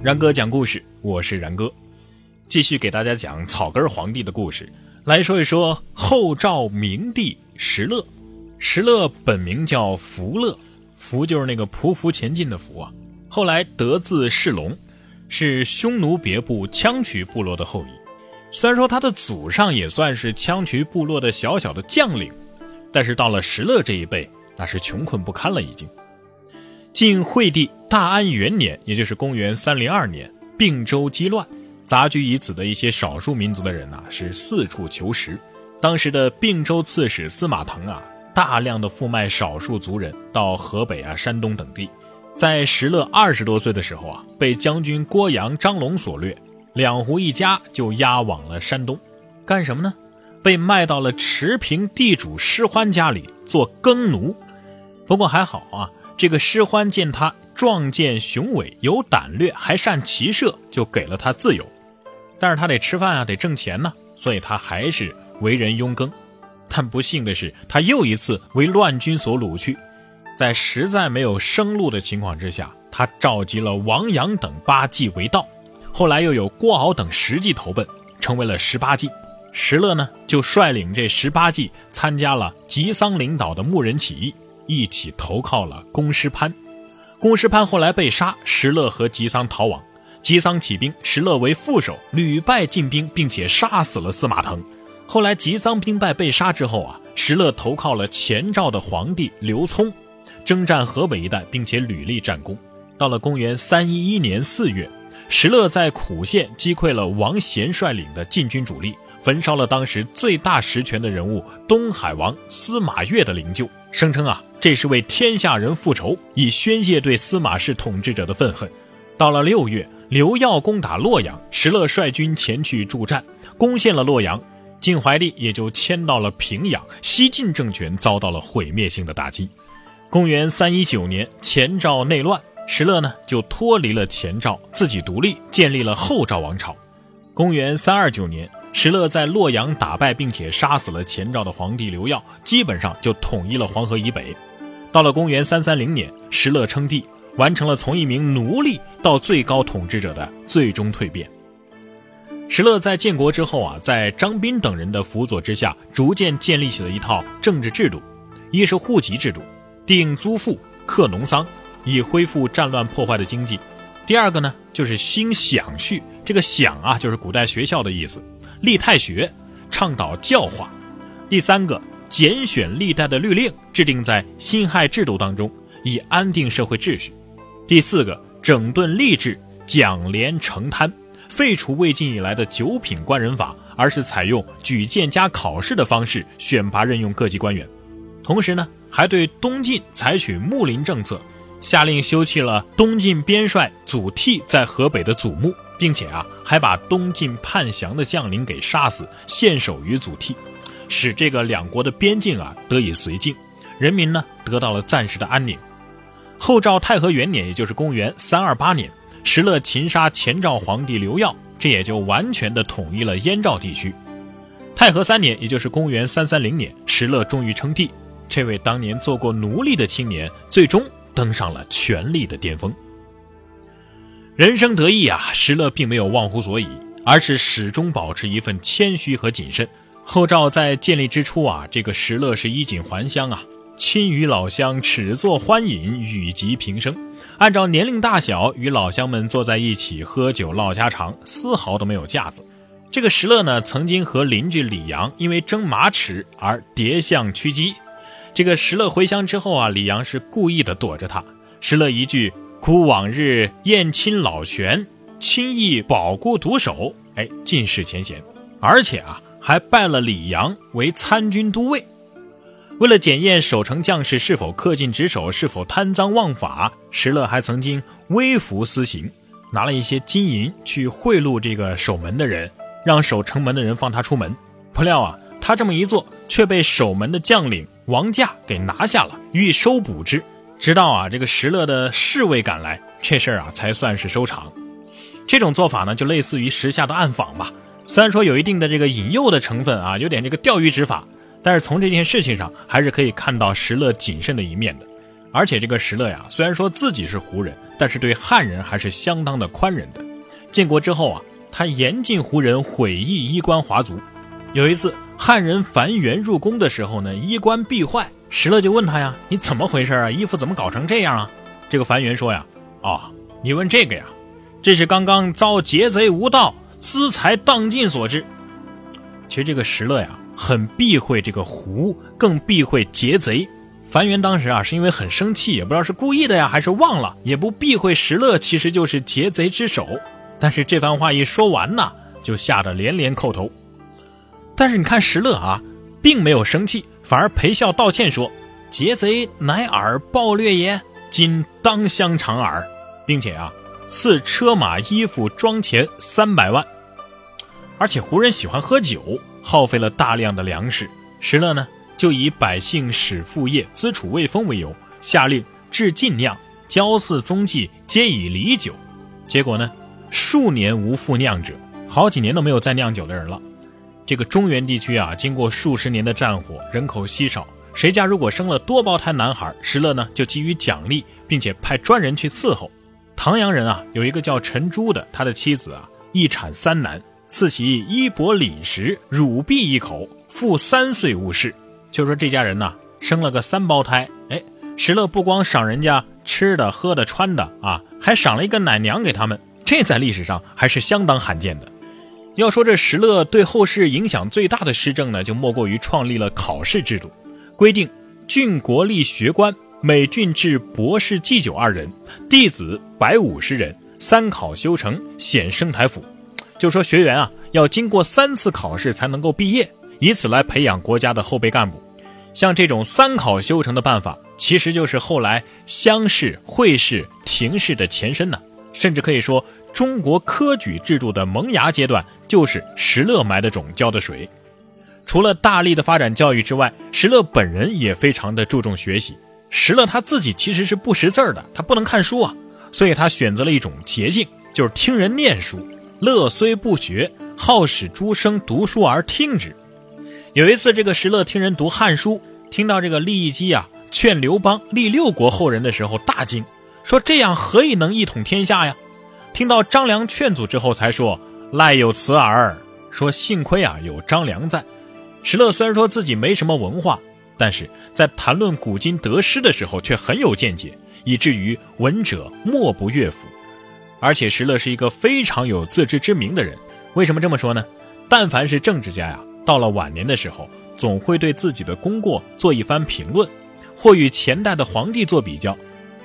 然哥讲故事，我是然哥，继续给大家讲草根皇帝的故事。来说一说后赵明帝石勒。石勒本名叫福勒，福就是那个匍匐前进的福啊。后来得字世龙，是匈奴别部羌渠部落的后裔。虽然说他的祖上也算是羌渠部落的小小的将领，但是到了石勒这一辈，那是穷困不堪了已经。晋惠帝大安元年，也就是公元三零二年，并州激乱，杂居于此的一些少数民族的人呐，是四处求食。当时的并州刺史司马腾啊，大量的负卖少数族人到河北啊、山东等地。在石勒二十多岁的时候啊，被将军郭阳、张龙所掠，两湖一家就押往了山东，干什么呢？被卖到了持平地主施欢家里做耕奴。不过还好啊。这个施欢见他壮健雄伟，有胆略，还善骑射，就给了他自由。但是他得吃饭啊，得挣钱呢，所以他还是为人佣耕。但不幸的是，他又一次为乱军所掳去，在实在没有生路的情况之下，他召集了王阳等八骑为道。后来又有郭敖等十骑投奔，成为了十八骑。石勒呢，就率领这十八骑参加了吉桑领导的牧人起义。一起投靠了公师潘，公师潘后来被杀，石勒和吉桑逃亡，吉桑起兵，石勒为副手，屡败进兵，并且杀死了司马腾。后来吉桑兵败被杀之后啊，石勒投靠了前赵的皇帝刘聪，征战河北一带，并且屡立战功。到了公元三一一年四月，石勒在苦县击溃了王贤率领的晋军主力，焚烧了当时最大实权的人物东海王司马越的灵柩，声称啊。这是为天下人复仇，以宣泄对司马氏统治者的愤恨。到了六月，刘耀攻打洛阳，石勒率军前去助战，攻陷了洛阳，晋怀帝也就迁到了平阳，西晋政权遭到了毁灭性的打击。公元三一九年，前赵内乱，石勒呢就脱离了前赵，自己独立，建立了后赵王朝。公元三二九年。石勒在洛阳打败并且杀死了前赵的皇帝刘耀，基本上就统一了黄河以北。到了公元三三零年，石勒称帝，完成了从一名奴隶到最高统治者的最终蜕变。石勒在建国之后啊，在张斌等人的辅佐之下，逐渐建立起了一套政治制度：一是户籍制度，定租赋，克农桑，以恢复战乱破坏的经济；第二个呢，就是兴享序，这个享啊，就是古代学校的意思。立太学，倡导教化；第三个，拣选历代的律令，制定在辛亥制度当中，以安定社会秩序；第四个，整顿吏治，讲廉惩贪，废除魏晋以来的九品官人法，而是采用举荐加考试的方式选拔任用各级官员。同时呢，还对东晋采取睦邻政策，下令修葺了东晋边帅祖逖在河北的祖墓。并且啊，还把东晋叛降的将领给杀死，献首于祖逖，使这个两国的边境啊得以绥靖，人民呢得到了暂时的安宁。后赵太和元年，也就是公元三二八年，石勒擒杀前赵皇帝刘耀，这也就完全的统一了燕赵地区。太和三年，也就是公元三三零年，石勒终于称帝，这位当年做过奴隶的青年，最终登上了权力的巅峰。人生得意啊，石勒并没有忘乎所以，而是始终保持一份谦虚和谨慎。后赵在建立之初啊，这个石勒是衣锦还乡啊，亲与老乡，尺作欢饮，语及平生。按照年龄大小，与老乡们坐在一起喝酒唠家常，丝毫都没有架子。这个石勒呢，曾经和邻居李阳因为争马齿而叠相屈机。这个石勒回乡之后啊，李阳是故意的躲着他。石勒一句。哭往日宴亲老权，轻易保孤独守，哎，尽释前嫌，而且啊，还拜了李阳为参军都尉。为了检验守城将士是否恪尽职守，是否贪赃枉法，石勒还曾经微服私刑，拿了一些金银去贿赂这个守门的人，让守城门的人放他出门。不料啊，他这么一做，却被守门的将领王驾给拿下了，欲收捕之。直到啊，这个石勒的侍卫赶来，这事儿啊才算是收场。这种做法呢，就类似于时下的暗访吧。虽然说有一定的这个引诱的成分啊，有点这个钓鱼执法，但是从这件事情上还是可以看到石勒谨慎的一面的。而且这个石勒呀，虽然说自己是胡人，但是对汉人还是相当的宽仁的。建国之后啊，他严禁胡人毁义衣冠华族。有一次，汉人樊元入宫的时候呢，衣冠必坏，石勒就问他呀：“你怎么回事啊？衣服怎么搞成这样啊？”这个樊元说呀：“哦，你问这个呀，这是刚刚遭劫贼无道，资财荡尽所致。”其实这个石勒呀，很避讳这个胡，更避讳劫贼。樊元当时啊，是因为很生气，也不知道是故意的呀，还是忘了，也不避讳石勒其实就是劫贼之首。但是这番话一说完呢，就吓得连连叩头。但是你看石勒啊，并没有生气，反而陪笑道歉说：“劫贼乃尔暴掠也，今当相偿耳。”并且啊，赐车马衣服装钱三百万。而且胡人喜欢喝酒，耗费了大量的粮食。石勒呢，就以百姓使副业资储未丰为由，下令制禁酿，郊祀踪迹皆以礼酒。结果呢？数年无复酿者，好几年都没有再酿酒的人了。这个中原地区啊，经过数十年的战火，人口稀少，谁家如果生了多胞胎男孩，石勒呢就给予奖励，并且派专人去伺候。唐阳人啊，有一个叫陈珠的，他的妻子啊一产三男，赐其衣帛领食乳婢一口，父三岁误事。就说这家人呢生了个三胞胎，哎，石勒不光赏人家吃的、喝的、穿的啊，还赏了一个奶娘给他们。这在历史上还是相当罕见的。要说这石勒对后世影响最大的施政呢，就莫过于创立了考试制度，规定郡国立学官每郡制博士祭酒二人，弟子百五十人，三考修成，显升台府。就说学员啊，要经过三次考试才能够毕业，以此来培养国家的后备干部。像这种三考修成的办法，其实就是后来乡试、会试、廷试的前身呢，甚至可以说。中国科举制度的萌芽阶段，就是石勒埋的种、浇的水。除了大力的发展教育之外，石勒本人也非常的注重学习。石勒他自己其实是不识字的，他不能看书啊，所以他选择了一种捷径，就是听人念书。乐虽不学，好使诸生读书而听之。有一次，这个石勒听人读《汉书》，听到这个利益基啊劝刘邦立六国后人的时候，大惊，说：“这样何以能一统天下呀？”听到张良劝阻之后，才说赖有此耳。说幸亏啊有张良在。石勒虽然说自己没什么文化，但是在谈论古今得失的时候却很有见解，以至于闻者莫不悦服。而且石勒是一个非常有自知之明的人。为什么这么说呢？但凡是政治家呀，到了晚年的时候，总会对自己的功过做一番评论，或与前代的皇帝做比较。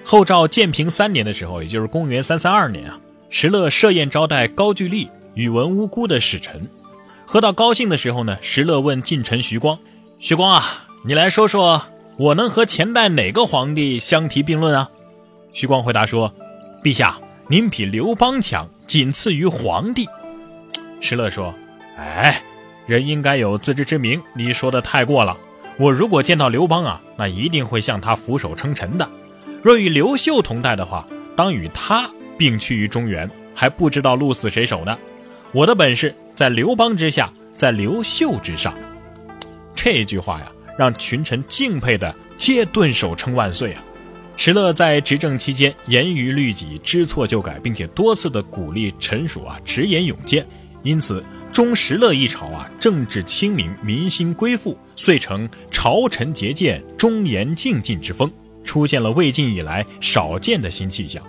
后赵建平三年的时候，也就是公元三三二年啊。石勒设宴招待高句丽、宇文乌孤的使臣，喝到高兴的时候呢，石勒问近臣徐光：“徐光啊，你来说说，我能和前代哪个皇帝相提并论啊？”徐光回答说：“陛下，您比刘邦强，仅次于皇帝。”石勒说：“哎，人应该有自知之明，你说的太过了。我如果见到刘邦啊，那一定会向他俯首称臣的。若与刘秀同代的话，当与他。”并趋于中原，还不知道鹿死谁手呢。我的本事在刘邦之下，在刘秀之上。这句话呀，让群臣敬佩的皆顿首称万岁啊！石勒在执政期间严于律己，知错就改，并且多次的鼓励臣属啊直言勇谏，因此中石勒一朝啊政治清明，民心归附，遂成朝臣节俭、忠言敬进之风，出现了魏晋以来少见的新气象。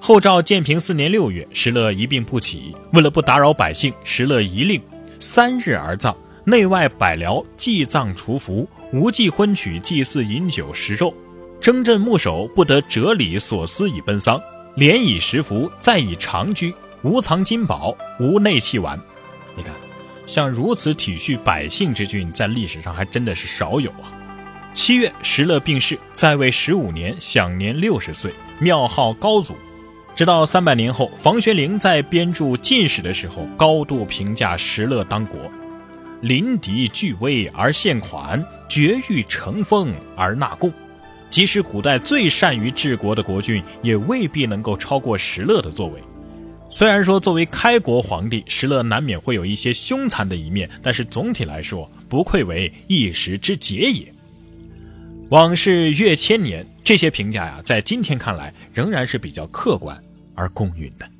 后赵建平四年六月，石勒一病不起。为了不打扰百姓，石勒一令三日而葬，内外百僚祭葬除服，无忌婚娶，祭祀饮酒食肉。征镇牧守不得折礼所思以奔丧，连以食服，再以长居，无藏金宝，无内器玩。你看，像如此体恤百姓之君，在历史上还真的是少有啊。七月，石勒病逝，在位十五年，享年六十岁，庙号高祖。直到三百年后，房玄龄在编著《晋史》的时候，高度评价石勒当国：临敌拒威而献款，绝域成风而纳贡。即使古代最善于治国的国君，也未必能够超过石勒的作为。虽然说作为开国皇帝，石勒难免会有一些凶残的一面，但是总体来说，不愧为一时之杰也。往事越千年，这些评价呀，在今天看来仍然是比较客观而共允的。